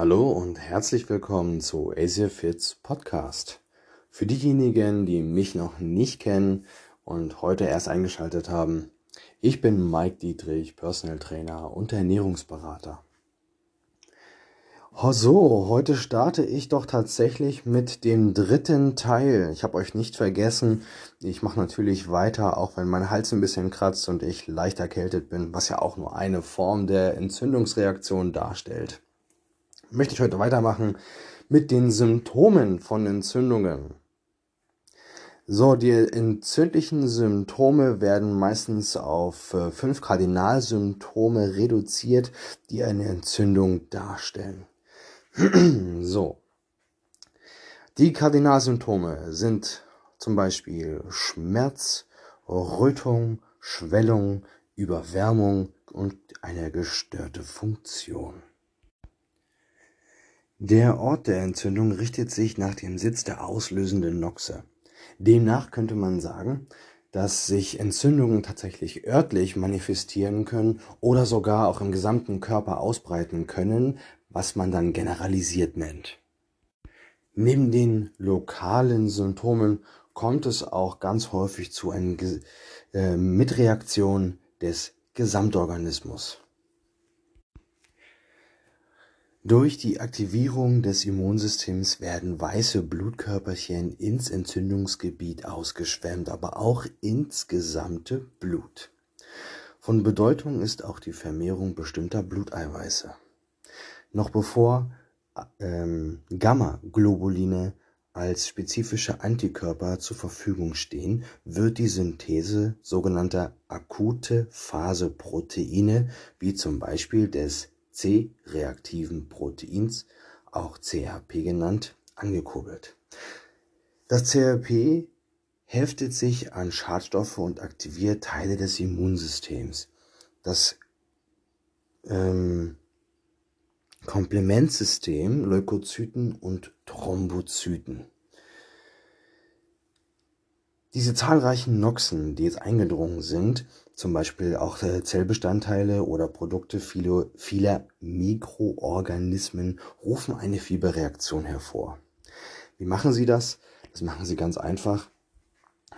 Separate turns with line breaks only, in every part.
Hallo und herzlich willkommen zu Asia Fits Podcast. Für diejenigen, die mich noch nicht kennen und heute erst eingeschaltet haben, ich bin Mike Dietrich, Personal Trainer und Ernährungsberater. Oh so, heute starte ich doch tatsächlich mit dem dritten Teil. Ich habe euch nicht vergessen. Ich mache natürlich weiter, auch wenn mein Hals ein bisschen kratzt und ich leicht erkältet bin, was ja auch nur eine Form der Entzündungsreaktion darstellt möchte ich heute weitermachen mit den Symptomen von Entzündungen. So, die entzündlichen Symptome werden meistens auf äh, fünf Kardinalsymptome reduziert, die eine Entzündung darstellen. so. Die Kardinalsymptome sind zum Beispiel Schmerz, Rötung, Schwellung, Überwärmung und eine gestörte Funktion. Der Ort der Entzündung richtet sich nach dem Sitz der auslösenden Noxe. Demnach könnte man sagen, dass sich Entzündungen tatsächlich örtlich manifestieren können oder sogar auch im gesamten Körper ausbreiten können, was man dann generalisiert nennt. Neben den lokalen Symptomen kommt es auch ganz häufig zu einer äh, Mitreaktion des Gesamtorganismus. Durch die Aktivierung des Immunsystems werden weiße Blutkörperchen ins Entzündungsgebiet ausgeschwemmt, aber auch ins gesamte Blut. Von Bedeutung ist auch die Vermehrung bestimmter Bluteiweiße. Noch bevor ähm, Gamma-Globuline als spezifische Antikörper zur Verfügung stehen, wird die Synthese sogenannter akute Phase-Proteine, wie zum Beispiel des C-reaktiven Proteins, auch CRP genannt, angekurbelt. Das CRP heftet sich an Schadstoffe und aktiviert Teile des Immunsystems. Das ähm, Komplementsystem Leukozyten und Thrombozyten. Diese zahlreichen Noxen, die jetzt eingedrungen sind, zum Beispiel auch äh, Zellbestandteile oder Produkte vieler, vieler Mikroorganismen, rufen eine Fieberreaktion hervor. Wie machen sie das? Das machen sie ganz einfach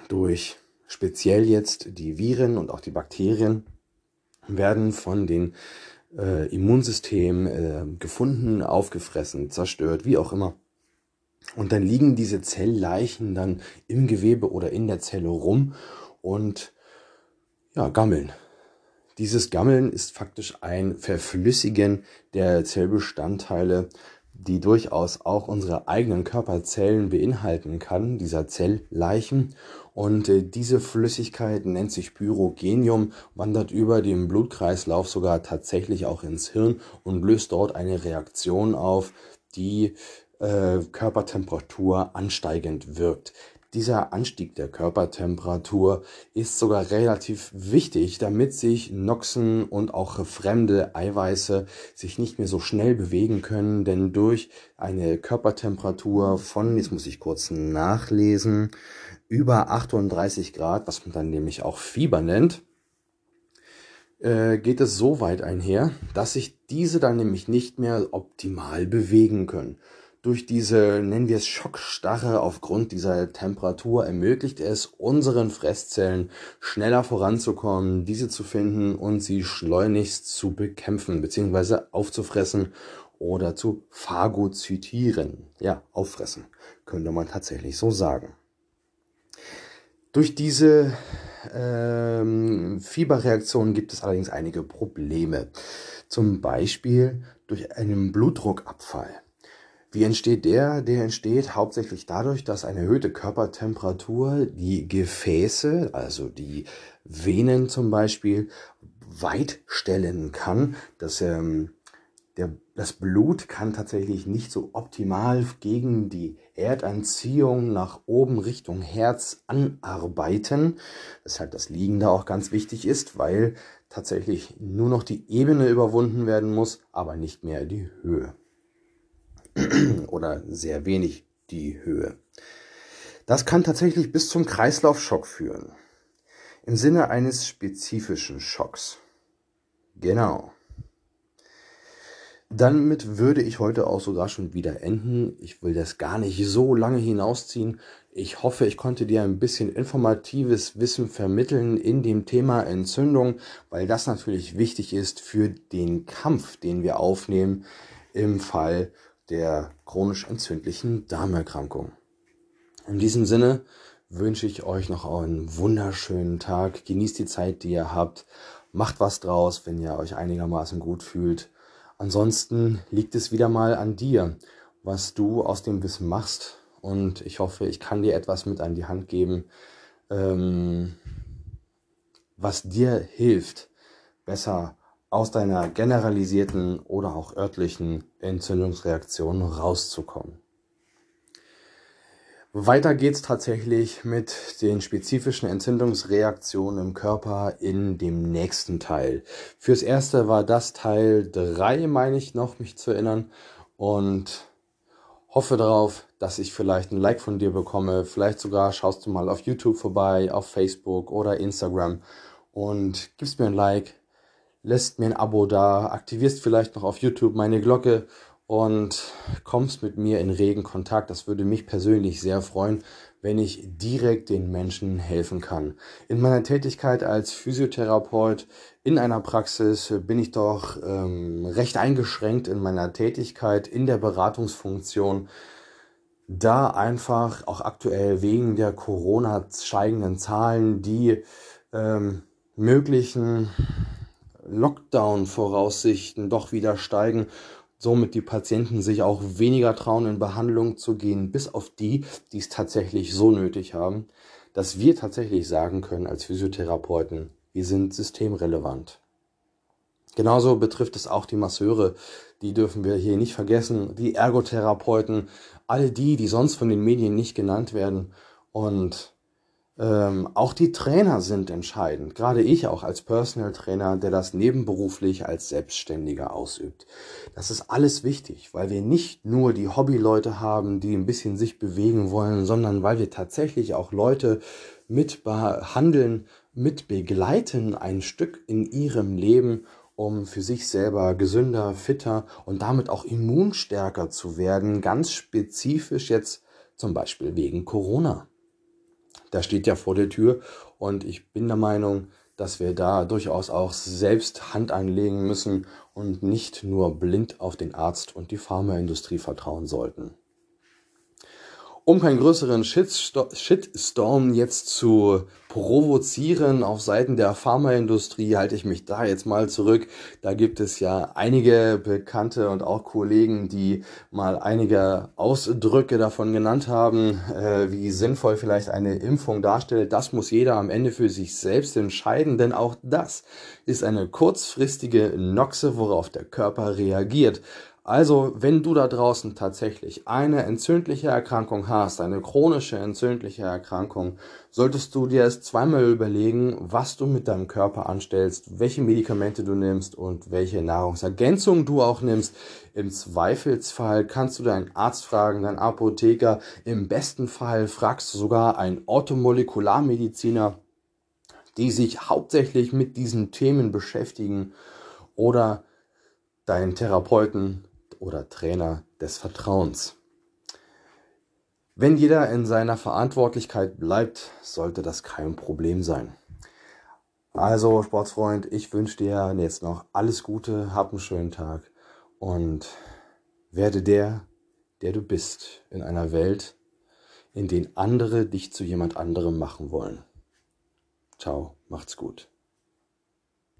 durch speziell jetzt die Viren und auch die Bakterien werden von den äh, Immunsystem äh, gefunden, aufgefressen, zerstört, wie auch immer. Und dann liegen diese Zellleichen dann im Gewebe oder in der Zelle rum und ja, gammeln. Dieses Gammeln ist faktisch ein Verflüssigen der Zellbestandteile, die durchaus auch unsere eigenen Körperzellen beinhalten kann, dieser Zellleichen. Und äh, diese Flüssigkeit nennt sich Pyrogenium, wandert über den Blutkreislauf sogar tatsächlich auch ins Hirn und löst dort eine Reaktion auf, die äh, Körpertemperatur ansteigend wirkt. Dieser Anstieg der Körpertemperatur ist sogar relativ wichtig, damit sich Noxen und auch fremde Eiweiße sich nicht mehr so schnell bewegen können, denn durch eine Körpertemperatur von, jetzt muss ich kurz nachlesen, über 38 Grad, was man dann nämlich auch Fieber nennt, äh, geht es so weit einher, dass sich diese dann nämlich nicht mehr optimal bewegen können durch diese, nennen wir es Schockstarre aufgrund dieser Temperatur ermöglicht es unseren Fresszellen schneller voranzukommen, diese zu finden und sie schleunigst zu bekämpfen bzw. aufzufressen oder zu phagozytieren. Ja, auffressen, könnte man tatsächlich so sagen. Durch diese ähm, Fieberreaktionen gibt es allerdings einige Probleme. Zum Beispiel durch einen Blutdruckabfall. Wie entsteht der? Der entsteht hauptsächlich dadurch, dass eine erhöhte Körpertemperatur die Gefäße, also die Venen zum Beispiel, weit stellen kann. Das, ähm, der, das Blut kann tatsächlich nicht so optimal gegen die Erdanziehung nach oben Richtung Herz anarbeiten. Weshalb das Liegen da auch ganz wichtig ist, weil tatsächlich nur noch die Ebene überwunden werden muss, aber nicht mehr die Höhe. oder sehr wenig die Höhe. Das kann tatsächlich bis zum Kreislaufschock führen. Im Sinne eines spezifischen Schocks. Genau. Damit würde ich heute auch sogar schon wieder enden. Ich will das gar nicht so lange hinausziehen. Ich hoffe, ich konnte dir ein bisschen informatives Wissen vermitteln in dem Thema Entzündung, weil das natürlich wichtig ist für den Kampf, den wir aufnehmen im Fall der chronisch entzündlichen Darmerkrankung. In diesem Sinne wünsche ich euch noch einen wunderschönen Tag. Genießt die Zeit, die ihr habt. Macht was draus, wenn ihr euch einigermaßen gut fühlt. Ansonsten liegt es wieder mal an dir, was du aus dem Wissen machst. Und ich hoffe, ich kann dir etwas mit an die Hand geben, ähm, was dir hilft, besser aus deiner generalisierten oder auch örtlichen Entzündungsreaktion rauszukommen. Weiter geht's tatsächlich mit den spezifischen Entzündungsreaktionen im Körper in dem nächsten Teil. Fürs erste war das Teil 3, meine ich noch, mich zu erinnern. Und hoffe darauf, dass ich vielleicht ein Like von dir bekomme. Vielleicht sogar schaust du mal auf YouTube vorbei, auf Facebook oder Instagram und gibst mir ein Like, lässt mir ein Abo da, aktivierst vielleicht noch auf YouTube meine Glocke und kommst mit mir in regen Kontakt. Das würde mich persönlich sehr freuen, wenn ich direkt den Menschen helfen kann. In meiner Tätigkeit als Physiotherapeut in einer Praxis bin ich doch ähm, recht eingeschränkt in meiner Tätigkeit in der Beratungsfunktion, da einfach auch aktuell wegen der Corona steigenden Zahlen die ähm, möglichen Lockdown-Voraussichten doch wieder steigen somit die Patienten sich auch weniger trauen, in Behandlung zu gehen, bis auf die, die es tatsächlich so nötig haben, dass wir tatsächlich sagen können als Physiotherapeuten, wir sind systemrelevant. Genauso betrifft es auch die Masseure, die dürfen wir hier nicht vergessen, die Ergotherapeuten, alle die, die sonst von den Medien nicht genannt werden. Und ähm, auch die Trainer sind entscheidend. Gerade ich auch als Personal Trainer, der das nebenberuflich als Selbstständiger ausübt. Das ist alles wichtig, weil wir nicht nur die Hobbyleute haben, die ein bisschen sich bewegen wollen, sondern weil wir tatsächlich auch Leute mit behandeln, mit begleiten ein Stück in ihrem Leben, um für sich selber gesünder, fitter und damit auch immunstärker zu werden. Ganz spezifisch jetzt zum Beispiel wegen Corona da steht ja vor der Tür und ich bin der Meinung, dass wir da durchaus auch selbst Hand anlegen müssen und nicht nur blind auf den Arzt und die Pharmaindustrie vertrauen sollten. Um keinen größeren Shitstorm jetzt zu provozieren auf Seiten der Pharmaindustrie, halte ich mich da jetzt mal zurück. Da gibt es ja einige Bekannte und auch Kollegen, die mal einige Ausdrücke davon genannt haben, äh, wie sinnvoll vielleicht eine Impfung darstellt. Das muss jeder am Ende für sich selbst entscheiden, denn auch das ist eine kurzfristige Noxe, worauf der Körper reagiert. Also, wenn du da draußen tatsächlich eine entzündliche Erkrankung hast, eine chronische entzündliche Erkrankung, solltest du dir es zweimal überlegen, was du mit deinem Körper anstellst, welche Medikamente du nimmst und welche Nahrungsergänzung du auch nimmst. Im Zweifelsfall kannst du deinen Arzt fragen, deinen Apotheker. Im besten Fall fragst du sogar einen Orthomolekularmediziner, die sich hauptsächlich mit diesen Themen beschäftigen oder deinen Therapeuten oder Trainer des Vertrauens. Wenn jeder in seiner Verantwortlichkeit bleibt, sollte das kein Problem sein. Also, Sportsfreund, ich wünsche dir jetzt noch alles Gute, hab einen schönen Tag und werde der, der du bist in einer Welt, in der andere dich zu jemand anderem machen wollen. Ciao, macht's gut.